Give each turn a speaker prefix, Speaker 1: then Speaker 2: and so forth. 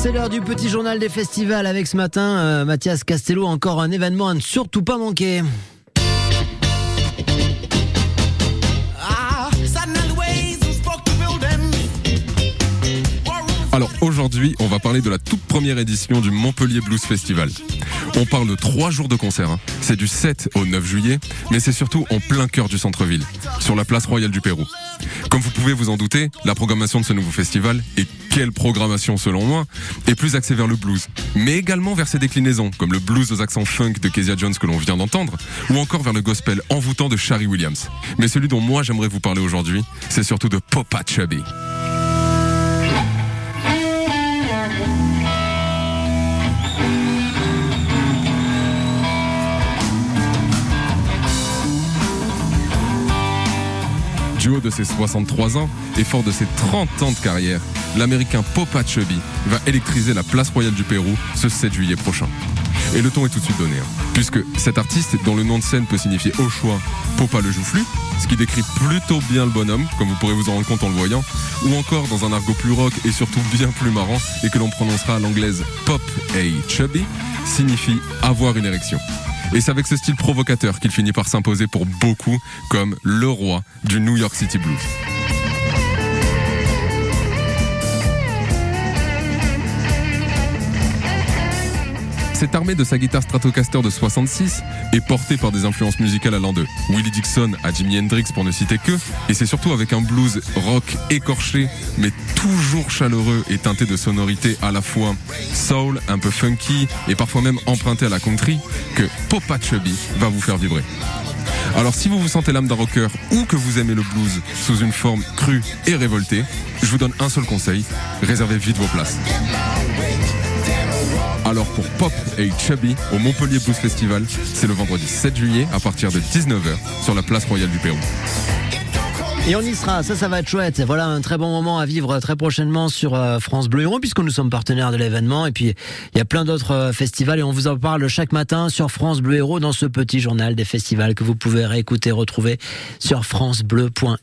Speaker 1: C'est l'heure du petit journal des festivals avec ce matin euh, Mathias Castello, encore un événement à ne surtout pas manquer.
Speaker 2: Alors aujourd'hui, on va parler de la toute première édition du Montpellier Blues Festival. On parle de trois jours de concert. hein. C'est du 7 au 9 juillet, mais c'est surtout en plein cœur du centre-ville, sur la place royale du Pérou. Comme vous pouvez vous en douter, la programmation de ce nouveau festival, et quelle programmation selon moi, est plus axée vers le blues, mais également vers ses déclinaisons, comme le blues aux accents funk de Kezia Jones que l'on vient d'entendre, ou encore vers le gospel envoûtant de Shari Williams. Mais celui dont moi j'aimerais vous parler aujourd'hui, c'est surtout de Popa Chubby. Du haut de ses 63 ans et fort de ses 30 ans de carrière, l'américain Popa Chubby va électriser la place royale du Pérou ce 7 juillet prochain. Et le ton est tout de suite donné, hein, puisque cet artiste, dont le nom de scène peut signifier au choix Popa le joufflu, ce qui décrit plutôt bien le bonhomme, comme vous pourrez vous en rendre compte en le voyant, ou encore dans un argot plus rock et surtout bien plus marrant, et que l'on prononcera à l'anglaise Pop A Chubby, signifie avoir une érection. Et c'est avec ce style provocateur qu'il finit par s'imposer pour beaucoup comme le roi du New York City Blues. Cette armée de sa guitare Stratocaster de 66 est portée par des influences musicales allant de Willie Dixon à Jimi Hendrix pour ne citer que, et c'est surtout avec un blues rock écorché mais toujours chaleureux et teinté de sonorités à la fois soul, un peu funky et parfois même emprunté à la country que Popa Chubby va vous faire vibrer. Alors si vous vous sentez l'âme d'un rocker ou que vous aimez le blues sous une forme crue et révoltée, je vous donne un seul conseil, réservez vite vos places. Alors pour Pop et Chubby au Montpellier Blues Festival, c'est le vendredi 7 juillet à partir de 19h sur la place royale du Pérou.
Speaker 1: Et on y sera, ça, ça va être chouette. Voilà un très bon moment à vivre très prochainement sur euh, France Bleu Héros, puisque nous sommes partenaires de l'événement. Et puis, il y a plein d'autres euh, festivals et on vous en parle chaque matin sur France Bleu Héros dans ce petit journal des festivals que vous pouvez réécouter, retrouver sur francebleu.fr.